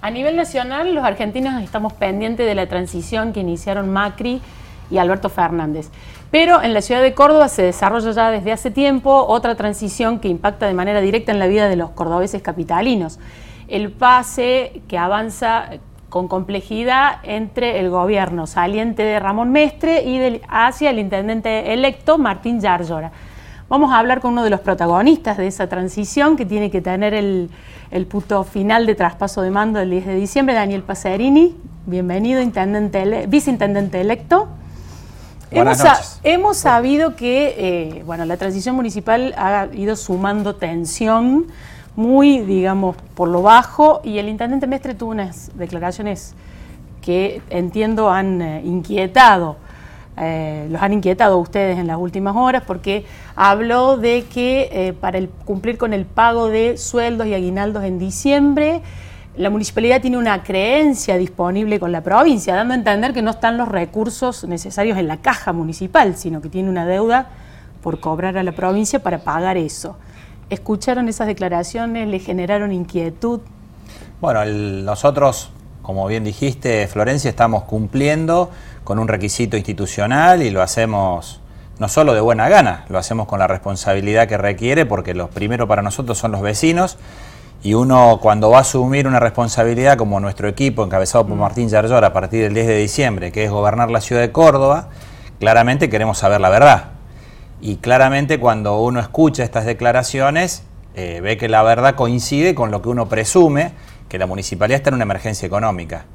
A nivel nacional, los argentinos estamos pendientes de la transición que iniciaron Macri y Alberto Fernández. Pero en la ciudad de Córdoba se desarrolla ya desde hace tiempo otra transición que impacta de manera directa en la vida de los cordobeses capitalinos. El pase que avanza con complejidad entre el gobierno saliente de Ramón Mestre y hacia el intendente electo Martín Yarlora. Vamos a hablar con uno de los protagonistas de esa transición que tiene que tener el, el puto final de traspaso de mando del 10 de diciembre, Daniel Paserini. Bienvenido, intendente viceintendente electo. Hemos, hemos, sabido que eh, bueno, la transición municipal ha ido sumando tensión muy, digamos, por lo bajo y el intendente Mestre tuvo unas declaraciones que entiendo han eh, inquietado eh, los han inquietado ustedes en las últimas horas porque habló de que eh, para cumplir con el pago de sueldos y aguinaldos en diciembre, la municipalidad tiene una creencia disponible con la provincia, dando a entender que no están los recursos necesarios en la caja municipal, sino que tiene una deuda por cobrar a la provincia para pagar eso. ¿Escucharon esas declaraciones? ¿Le generaron inquietud? Bueno, nosotros, como bien dijiste, Florencia, estamos cumpliendo con un requisito institucional y lo hacemos no solo de buena gana, lo hacemos con la responsabilidad que requiere porque los primeros para nosotros son los vecinos y uno cuando va a asumir una responsabilidad como nuestro equipo encabezado por mm. Martín Yarlor a partir del 10 de diciembre, que es gobernar la ciudad de Córdoba, claramente queremos saber la verdad. Y claramente cuando uno escucha estas declaraciones, eh, ve que la verdad coincide con lo que uno presume, que la municipalidad está en una emergencia económica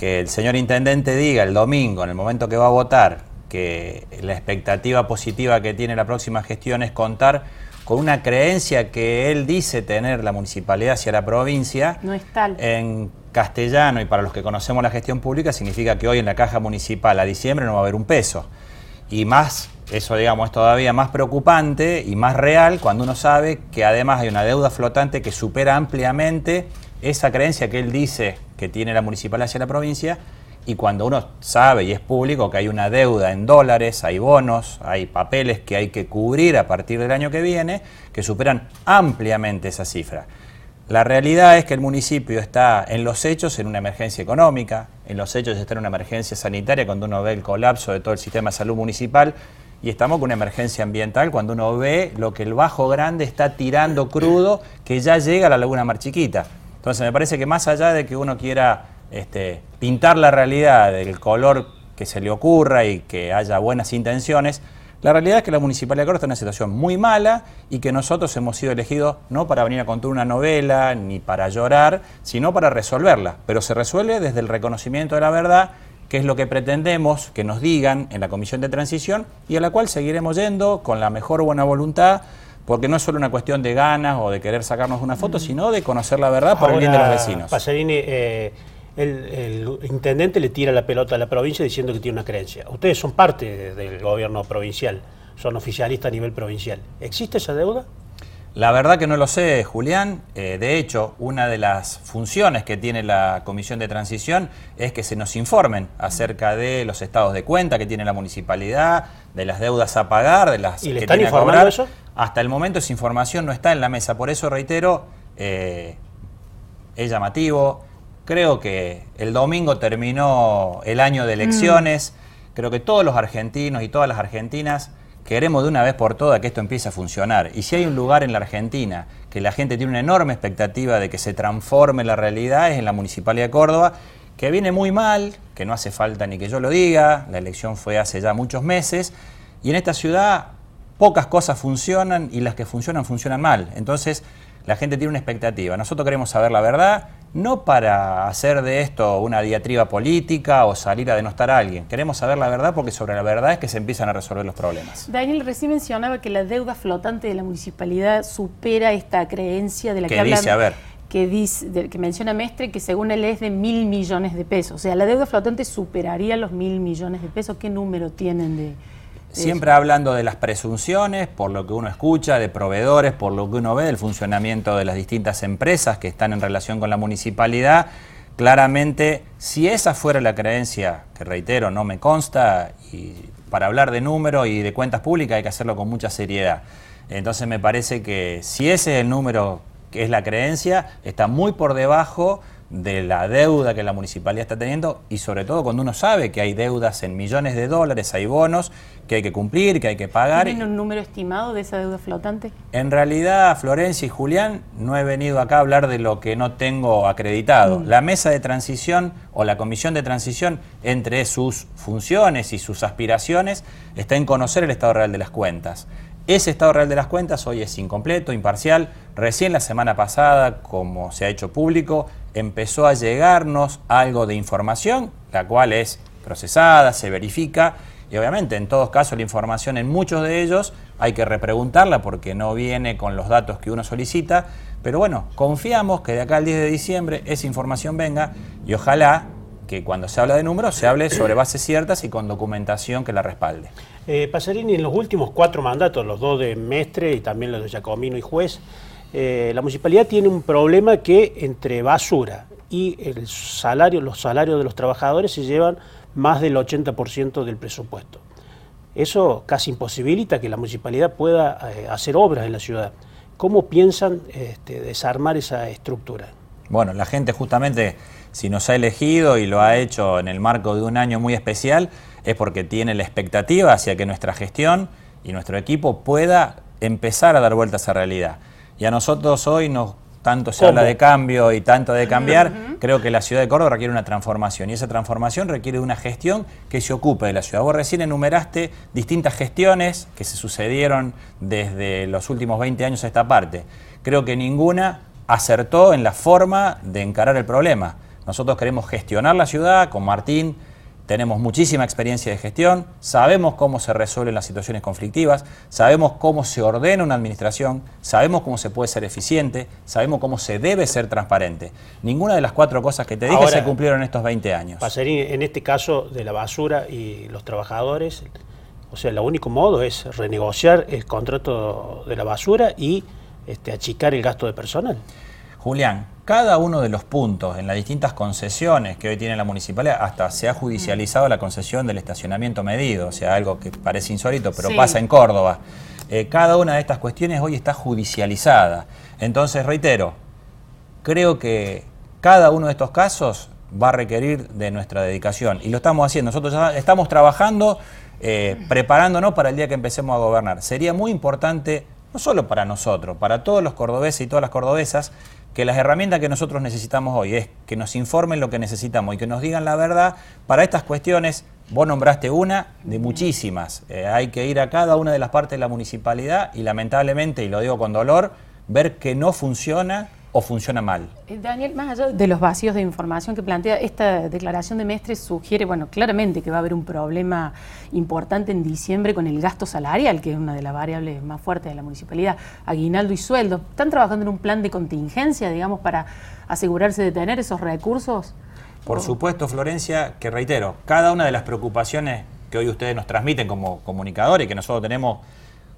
que el señor intendente diga el domingo, en el momento que va a votar, que la expectativa positiva que tiene la próxima gestión es contar con una creencia que él dice tener la municipalidad hacia la provincia. No es tal. En castellano y para los que conocemos la gestión pública significa que hoy en la caja municipal a diciembre no va a haber un peso. Y más, eso digamos es todavía más preocupante y más real cuando uno sabe que además hay una deuda flotante que supera ampliamente esa creencia que él dice que tiene la municipalidad hacia la provincia y cuando uno sabe y es público que hay una deuda en dólares, hay bonos, hay papeles que hay que cubrir a partir del año que viene, que superan ampliamente esa cifra. La realidad es que el municipio está en los hechos en una emergencia económica, en los hechos está en una emergencia sanitaria cuando uno ve el colapso de todo el sistema de salud municipal y estamos con una emergencia ambiental cuando uno ve lo que el Bajo Grande está tirando crudo que ya llega a la Laguna Mar Chiquita. Entonces me parece que más allá de que uno quiera este, pintar la realidad del color que se le ocurra y que haya buenas intenciones, la realidad es que la Municipalidad de Córdoba está en una situación muy mala y que nosotros hemos sido elegidos no para venir a contar una novela ni para llorar, sino para resolverla. Pero se resuelve desde el reconocimiento de la verdad, que es lo que pretendemos que nos digan en la Comisión de Transición y a la cual seguiremos yendo con la mejor buena voluntad porque no es solo una cuestión de ganas o de querer sacarnos una foto, mm. sino de conocer la verdad por el bien de los vecinos. Pasarini, eh, el, intendente le tira la pelota a la provincia diciendo que tiene una creencia. Ustedes son parte del gobierno provincial, son oficialistas a nivel provincial. ¿Existe esa deuda? La verdad que no lo sé, Julián. Eh, de hecho, una de las funciones que tiene la Comisión de Transición es que se nos informen acerca de los estados de cuenta que tiene la municipalidad, de las deudas a pagar, de las ¿Y le están informando eso? Hasta el momento esa información no está en la mesa, por eso reitero, eh, es llamativo. Creo que el domingo terminó el año de elecciones. Mm. Creo que todos los argentinos y todas las argentinas queremos de una vez por todas que esto empiece a funcionar. Y si hay un lugar en la Argentina que la gente tiene una enorme expectativa de que se transforme la realidad, es en la Municipalidad de Córdoba, que viene muy mal, que no hace falta ni que yo lo diga, la elección fue hace ya muchos meses, y en esta ciudad pocas cosas funcionan y las que funcionan funcionan mal. Entonces la gente tiene una expectativa. Nosotros queremos saber la verdad, no para hacer de esto una diatriba política o salir a denostar a alguien. Queremos saber la verdad porque sobre la verdad es que se empiezan a resolver los problemas. Daniel recién mencionaba que la deuda flotante de la municipalidad supera esta creencia de la que, que dice, a ver. Que, dice, que menciona Mestre que según él es de mil millones de pesos. O sea, la deuda flotante superaría los mil millones de pesos. ¿Qué número tienen de, Siempre hablando de las presunciones, por lo que uno escucha, de proveedores, por lo que uno ve del funcionamiento de las distintas empresas que están en relación con la municipalidad, claramente, si esa fuera la creencia, que reitero, no me consta, y para hablar de número y de cuentas públicas hay que hacerlo con mucha seriedad. Entonces me parece que si ese es el número que es la creencia, está muy por debajo de la deuda que la municipalidad está teniendo y sobre todo cuando uno sabe que hay deudas en millones de dólares, hay bonos que hay que cumplir, que hay que pagar. ¿Tienen un número estimado de esa deuda flotante? En realidad, Florencia y Julián, no he venido acá a hablar de lo que no tengo acreditado. Mm. La mesa de transición o la comisión de transición, entre sus funciones y sus aspiraciones, está en conocer el estado real de las cuentas. Ese estado real de las cuentas hoy es incompleto, imparcial. Recién la semana pasada, como se ha hecho público, empezó a llegarnos algo de información, la cual es procesada, se verifica y obviamente en todos casos la información en muchos de ellos hay que repreguntarla porque no viene con los datos que uno solicita, pero bueno, confiamos que de acá al 10 de diciembre esa información venga y ojalá que cuando se habla de números se hable sobre bases ciertas y con documentación que la respalde. Eh, Pasarini, en los últimos cuatro mandatos, los dos de Mestre y también los de Giacomino y Juez, eh, la municipalidad tiene un problema que entre basura y el salario, los salarios de los trabajadores se llevan más del 80% del presupuesto. Eso casi imposibilita que la municipalidad pueda eh, hacer obras en la ciudad. ¿Cómo piensan este, desarmar esa estructura? Bueno, la gente justamente, si nos ha elegido y lo ha hecho en el marco de un año muy especial, es porque tiene la expectativa hacia que nuestra gestión y nuestro equipo pueda empezar a dar vueltas a realidad. Y a nosotros hoy nos tanto se habla de cambio y tanto de cambiar, creo que la ciudad de Córdoba requiere una transformación y esa transformación requiere una gestión que se ocupe de la ciudad. Vos recién enumeraste distintas gestiones que se sucedieron desde los últimos 20 años a esta parte. Creo que ninguna acertó en la forma de encarar el problema. Nosotros queremos gestionar la ciudad con Martín, tenemos muchísima experiencia de gestión, sabemos cómo se resuelven las situaciones conflictivas, sabemos cómo se ordena una administración, sabemos cómo se puede ser eficiente, sabemos cómo se debe ser transparente. Ninguna de las cuatro cosas que te dije se cumplieron en estos 20 años. Pasarín, en este caso de la basura y los trabajadores, o sea, el único modo es renegociar el contrato de la basura y este, achicar el gasto de personal. Julián, cada uno de los puntos en las distintas concesiones que hoy tiene la municipalidad, hasta se ha judicializado la concesión del estacionamiento medido, o sea, algo que parece insólito, pero pasa en Córdoba. Eh, cada una de estas cuestiones hoy está judicializada. Entonces, reitero, creo que cada uno de estos casos va a requerir de nuestra dedicación y lo estamos haciendo. Nosotros ya estamos trabajando, eh, preparándonos para el día que empecemos a gobernar. Sería muy importante, no solo para nosotros, para todos los cordobeses y todas las cordobesas, que las herramientas que nosotros necesitamos hoy es que nos informen lo que necesitamos y que nos digan la verdad para estas cuestiones. Vos nombraste una de muchísimas. Eh, hay que ir a cada una de las partes de la municipalidad y lamentablemente, y lo digo con dolor, ver que no funciona o funciona mal. Eh, Daniel, más allá de los vacíos de información que plantea, esta declaración de Mestre sugiere, bueno, claramente que va a haber un problema importante en diciembre con el gasto salarial, que es una de las variables más fuertes de la municipalidad, aguinaldo y sueldo. ¿Están trabajando en un plan de contingencia, digamos, para asegurarse de tener esos recursos? Por supuesto, Florencia, que reitero, cada una de las preocupaciones que hoy ustedes nos transmiten como comunicadores y que nosotros tenemos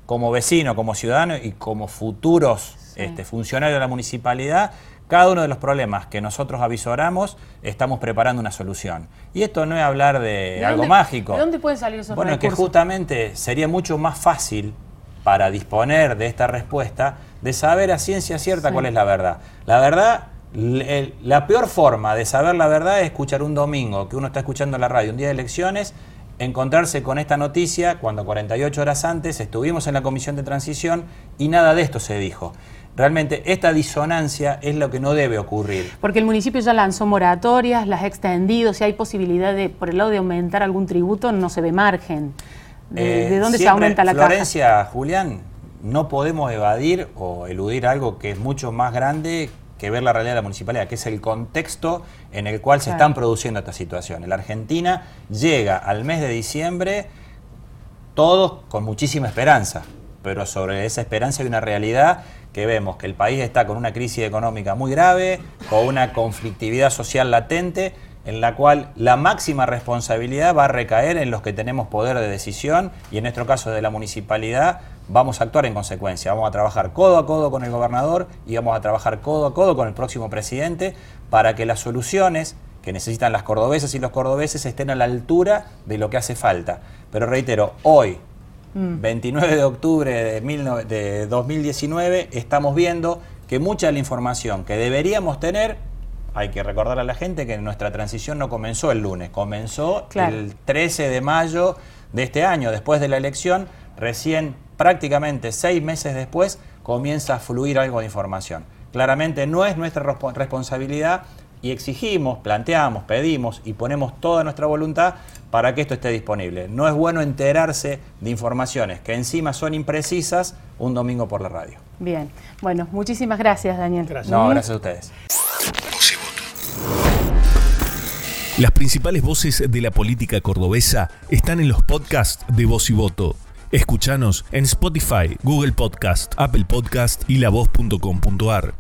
como vecinos, como ciudadanos y como futuros este, funcionario de la municipalidad, cada uno de los problemas que nosotros avisoramos, estamos preparando una solución. Y esto no es hablar de, algo mágico. ¿De dónde pueden salir esos Bueno, que justamente sería mucho más fácil para disponer de esta respuesta de saber a ciencia cierta cuál es la verdad. La verdad, la peor forma de saber la verdad es escuchar un domingo que uno está escuchando la radio, un día de elecciones, encontrarse con esta noticia cuando 48 horas antes estuvimos en la comisión de transición y nada de esto se dijo. Realmente esta disonancia es lo que no debe ocurrir. Porque el municipio ya lanzó moratorias, las ha extendido, si hay posibilidad de, por el lado de aumentar algún tributo, no se ve margen. ¿De, eh, dónde se aumenta la Florencia, Julián, no podemos evadir o eludir algo que es mucho más grande que ver la realidad de la municipalidad, que es el contexto en el cual se están produciendo estas situaciones. La Argentina llega al mes de diciembre todos con muchísima esperanza, pero sobre esa esperanza hay una realidad que vemos que el país está con una crisis económica muy grave, con una conflictividad social latente, en la cual la máxima responsabilidad va a recaer en los que tenemos poder de decisión y en nuestro caso de la municipalidad vamos a actuar en consecuencia. Vamos a trabajar codo a codo con el gobernador y vamos a trabajar codo a codo con el próximo presidente para que las soluciones que necesitan las cordobesas y los cordobeses estén a la altura de lo que hace falta. Pero reitero, hoy 29 mm. de octubre de, 2019 estamos viendo que mucha de la información que deberíamos tener, hay que recordar a la gente que nuestra transición no comenzó el lunes, comenzó el 13 de mayo de este año, después de la elección, recién prácticamente seis meses después comienza a fluir algo de información. Claramente no es nuestra responsabilidad y exigimos, planteamos, pedimos y ponemos toda nuestra voluntad para que esto esté disponible. No es bueno enterarse de informaciones que encima son imprecisas un domingo por la radio. Bien, bueno, muchísimas gracias Daniel. Gracias. No, gracias a ustedes. Las principales voces de la política cordobesa están en los podcasts de Voz y Voto. Escuchanos en Spotify, Google Podcast, Apple Podcast y lavoz.com.ar.